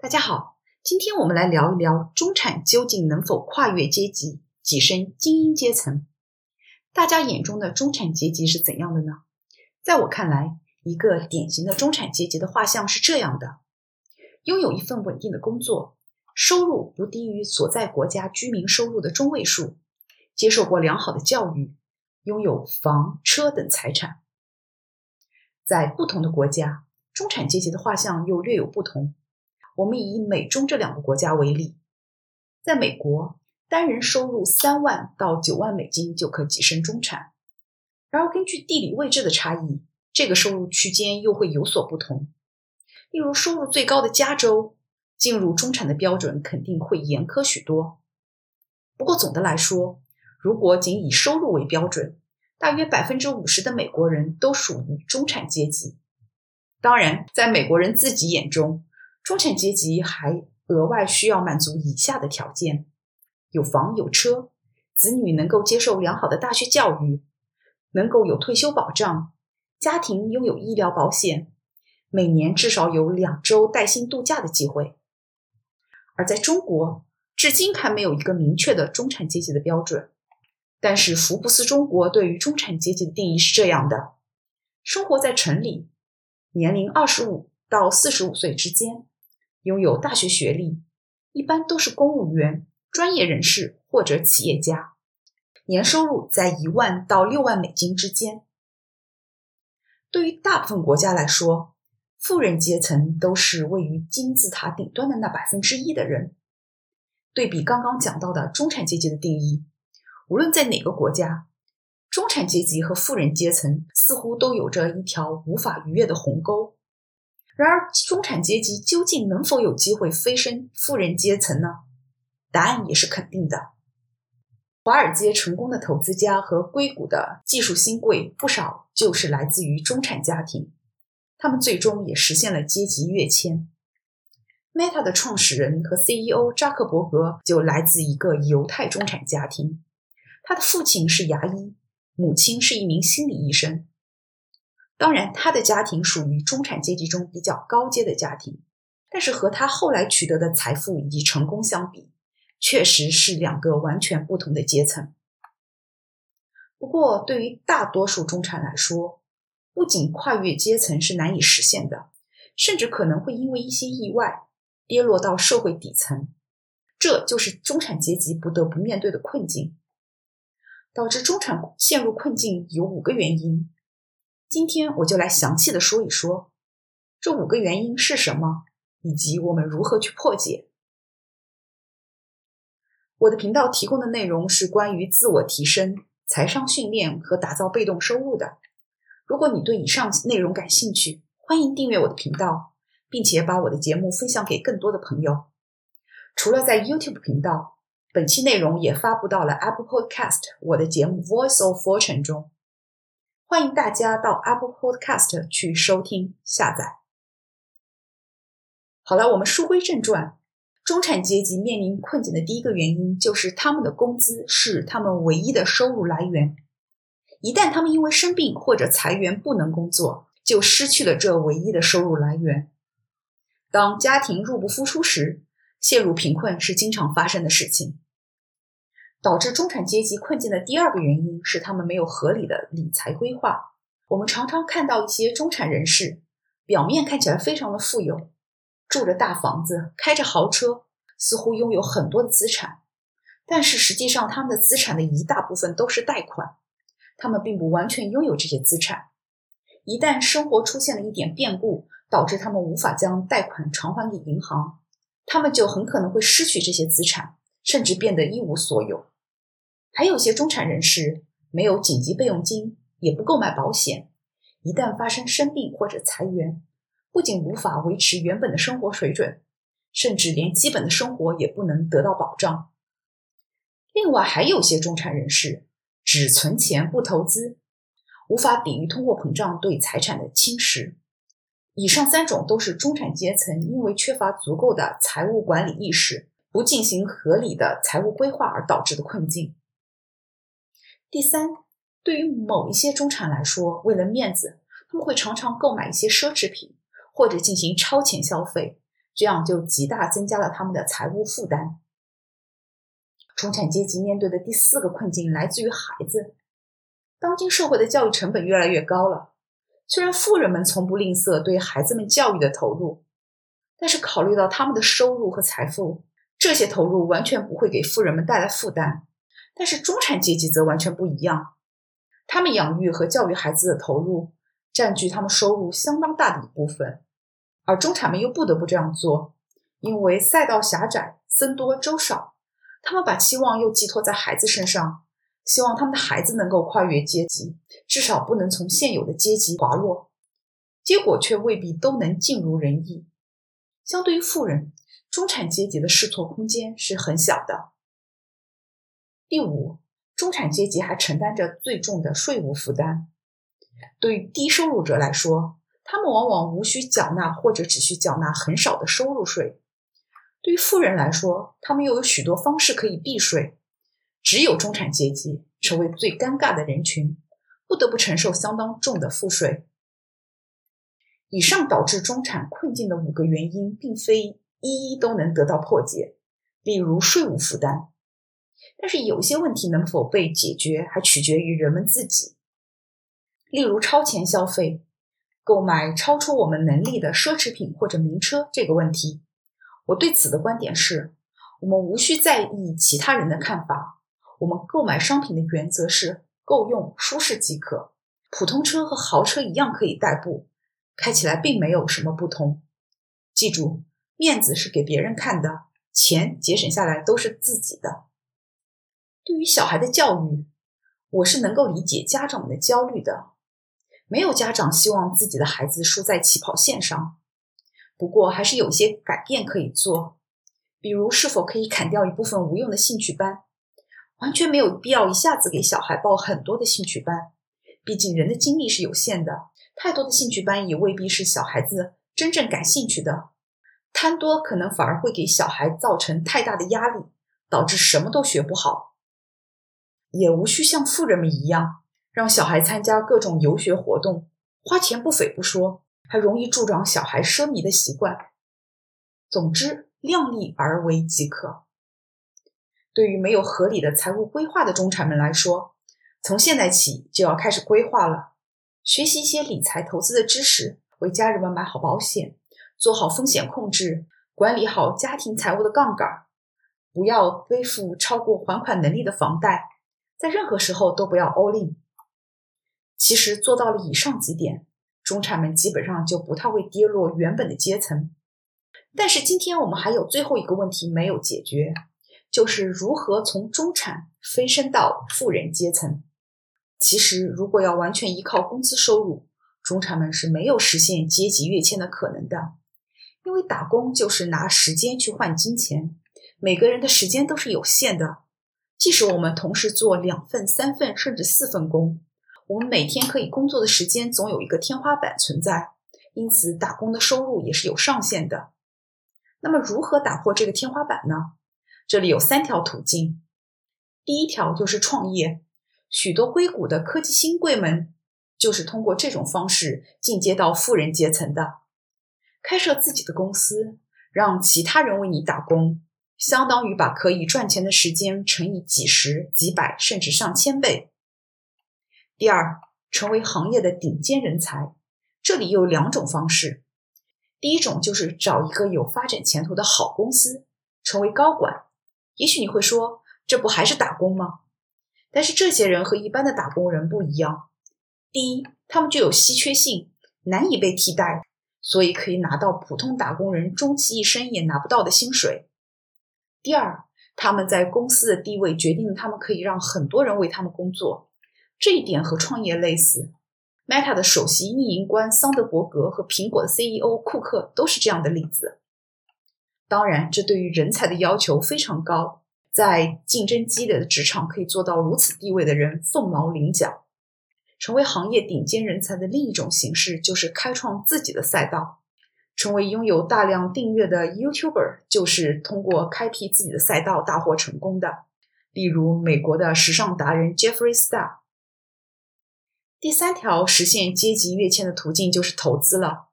大家好，今天我们来聊一聊中产究竟能否跨越阶级，跻身精英阶层？大家眼中的中产阶级是怎样的呢？在我看来，一个典型的中产阶级的画像是这样的：拥有一份稳定的工作，收入不低于所在国家居民收入的中位数，接受过良好的教育，拥有房车等财产。在不同的国家，中产阶级的画像又略有不同。我们以美中这两个国家为例，在美国，单人收入三万到九万美金就可跻身中产。然而，根据地理位置的差异，这个收入区间又会有所不同。例如，收入最高的加州，进入中产的标准肯定会严苛许多。不过，总的来说，如果仅以收入为标准，大约百分之五十的美国人都属于中产阶级。当然，在美国人自己眼中，中产阶级还额外需要满足以下的条件：有房有车，子女能够接受良好的大学教育，能够有退休保障，家庭拥有医疗保险，每年至少有两周带薪度假的机会。而在中国，至今还没有一个明确的中产阶级的标准。但是，福布斯中国对于中产阶级的定义是这样的：生活在城里，年龄二十五到四十五岁之间，拥有大学学历，一般都是公务员、专业人士或者企业家，年收入在一万到六万美金之间。对于大部分国家来说，富人阶层都是位于金字塔顶端的那百分之一的人。对比刚刚讲到的中产阶级的定义。无论在哪个国家，中产阶级和富人阶层似乎都有着一条无法逾越的鸿沟。然而，中产阶级究竟能否有机会飞升富人阶层呢？答案也是肯定的。华尔街成功的投资家和硅谷的技术新贵不少就是来自于中产家庭，他们最终也实现了阶级跃迁。Meta 的创始人和 CEO 扎克伯格就来自一个犹太中产家庭。他的父亲是牙医，母亲是一名心理医生。当然，他的家庭属于中产阶级中比较高阶的家庭，但是和他后来取得的财富以及成功相比，确实是两个完全不同的阶层。不过，对于大多数中产来说，不仅跨越阶层是难以实现的，甚至可能会因为一些意外跌落到社会底层。这就是中产阶级不得不面对的困境。导致中产陷入困境有五个原因，今天我就来详细的说一说这五个原因是什么，以及我们如何去破解。我的频道提供的内容是关于自我提升、财商训练和打造被动收入的。如果你对以上内容感兴趣，欢迎订阅我的频道，并且把我的节目分享给更多的朋友。除了在 YouTube 频道。本期内容也发布到了 Apple Podcast 我的节目 Voice of Fortune 中，欢迎大家到 Apple Podcast 去收听下载。好了，我们书归正传，中产阶级面临困境的第一个原因就是他们的工资是他们唯一的收入来源，一旦他们因为生病或者裁员不能工作，就失去了这唯一的收入来源。当家庭入不敷出时，陷入贫困是经常发生的事情。导致中产阶级困境的第二个原因是他们没有合理的理财规划。我们常常看到一些中产人士，表面看起来非常的富有，住着大房子，开着豪车，似乎拥有很多的资产，但是实际上他们的资产的一大部分都是贷款，他们并不完全拥有这些资产。一旦生活出现了一点变故，导致他们无法将贷款偿还给银行。他们就很可能会失去这些资产，甚至变得一无所有。还有些中产人士没有紧急备用金，也不购买保险，一旦发生生病或者裁员，不仅无法维持原本的生活水准，甚至连基本的生活也不能得到保障。另外，还有些中产人士只存钱不投资，无法抵御通货膨胀对财产的侵蚀。以上三种都是中产阶层因为缺乏足够的财务管理意识，不进行合理的财务规划而导致的困境。第三，对于某一些中产来说，为了面子，他们会常常购买一些奢侈品，或者进行超前消费，这样就极大增加了他们的财务负担。中产阶级面对的第四个困境来自于孩子。当今社会的教育成本越来越高了，虽然富人们从不吝啬对孩子们教育的投入，但是考虑到他们的收入和财富，这些投入完全不会给富人们带来负担。但是中产阶级则完全不一样，他们养育和教育孩子的投入占据他们收入相当大的一部分，而中产们又不得不这样做，因为赛道狭窄，僧多粥少，他们把期望又寄托在孩子身上。希望他们的孩子能够跨越阶级，至少不能从现有的阶级滑落。结果却未必都能尽如人意。相对于富人，中产阶级的试错空间是很小的。第五，中产阶级还承担着最重的税务负担。对于低收入者来说，他们往往无需缴纳或者只需缴纳很少的收入税；对于富人来说，他们又有许多方式可以避税。只有中产阶级成为最尴尬的人群，不得不承受相当重的赋税。以上导致中产困境的五个原因，并非一一都能得到破解。例如税务负担，但是有些问题能否被解决，还取决于人们自己。例如超前消费、购买超出我们能力的奢侈品或者名车这个问题，我对此的观点是：我们无需在意其他人的看法。我们购买商品的原则是够用、舒适即可。普通车和豪车一样可以代步，开起来并没有什么不同。记住，面子是给别人看的，钱节省下来都是自己的。对于小孩的教育，我是能够理解家长们的焦虑的。没有家长希望自己的孩子输在起跑线上。不过，还是有一些改变可以做，比如是否可以砍掉一部分无用的兴趣班。完全没有必要一下子给小孩报很多的兴趣班，毕竟人的精力是有限的，太多的兴趣班也未必是小孩子真正感兴趣的。贪多可能反而会给小孩造成太大的压力，导致什么都学不好。也无需像富人们一样，让小孩参加各种游学活动，花钱不菲不说，还容易助长小孩奢靡的习惯。总之，量力而为即可。对于没有合理的财务规划的中产们来说，从现在起就要开始规划了。学习一些理财投资的知识，为家人们买好保险，做好风险控制，管理好家庭财务的杠杆，不要背负超过还款能力的房贷，在任何时候都不要 all in。其实做到了以上几点，中产们基本上就不太会跌落原本的阶层。但是今天我们还有最后一个问题没有解决。就是如何从中产飞升到富人阶层。其实，如果要完全依靠工资收入，中产们是没有实现阶级跃迁的可能的。因为打工就是拿时间去换金钱，每个人的时间都是有限的。即使我们同时做两份、三份甚至四份工，我们每天可以工作的时间总有一个天花板存在，因此打工的收入也是有上限的。那么，如何打破这个天花板呢？这里有三条途径，第一条就是创业，许多硅谷的科技新贵们就是通过这种方式进阶到富人阶层的。开设自己的公司，让其他人为你打工，相当于把可以赚钱的时间乘以几十、几百甚至上千倍。第二，成为行业的顶尖人才，这里有两种方式，第一种就是找一个有发展前途的好公司，成为高管。也许你会说，这不还是打工吗？但是这些人和一般的打工人不一样。第一，他们具有稀缺性，难以被替代，所以可以拿到普通打工人终其一生也拿不到的薪水。第二，他们在公司的地位决定了他们可以让很多人为他们工作，这一点和创业类似。Meta 的首席运营官桑德伯格和苹果的 CEO 库克都是这样的例子。当然，这对于人才的要求非常高。在竞争激烈的职场，可以做到如此地位的人凤毛麟角。成为行业顶尖人才的另一种形式，就是开创自己的赛道。成为拥有大量订阅的 YouTuber，就是通过开辟自己的赛道大获成功的。例如，美国的时尚达人 Jeffree Star。第三条实现阶级跃迁的途径就是投资了。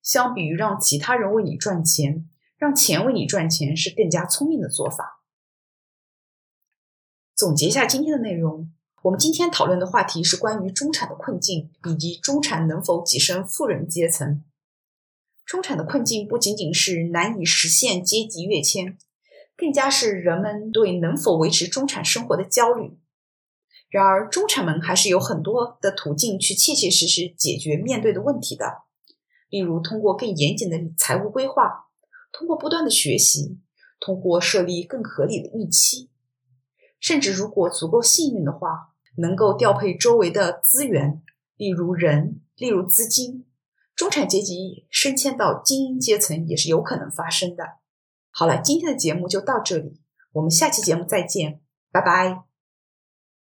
相比于让其他人为你赚钱，让钱为你赚钱是更加聪明的做法。总结一下今天的内容，我们今天讨论的话题是关于中产的困境，以及中产能否跻身富人阶层。中产的困境不仅仅是难以实现阶级跃迁，更加是人们对能否维持中产生活的焦虑。然而，中产们还是有很多的途径去切切实实解决面对的问题的，例如通过更严谨的财务规划，通过不断的学习，通过设立更合理的预期。甚至如果足够幸运的话，能够调配周围的资源，例如人，例如资金，中产阶级升迁到精英阶层也是有可能发生的。好了，今天的节目就到这里，我们下期节目再见，拜拜。